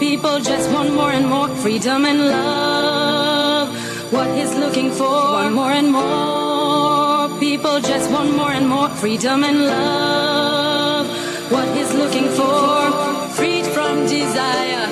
people just want more and more freedom and love. What he's looking for, one more and more people just want more and more freedom and love. What he's looking for, freed from desire,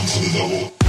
down to the double.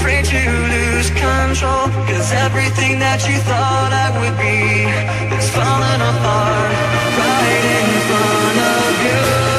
afraid to lose control. Cause everything that you thought I would be Is falling apart. Right in front of you.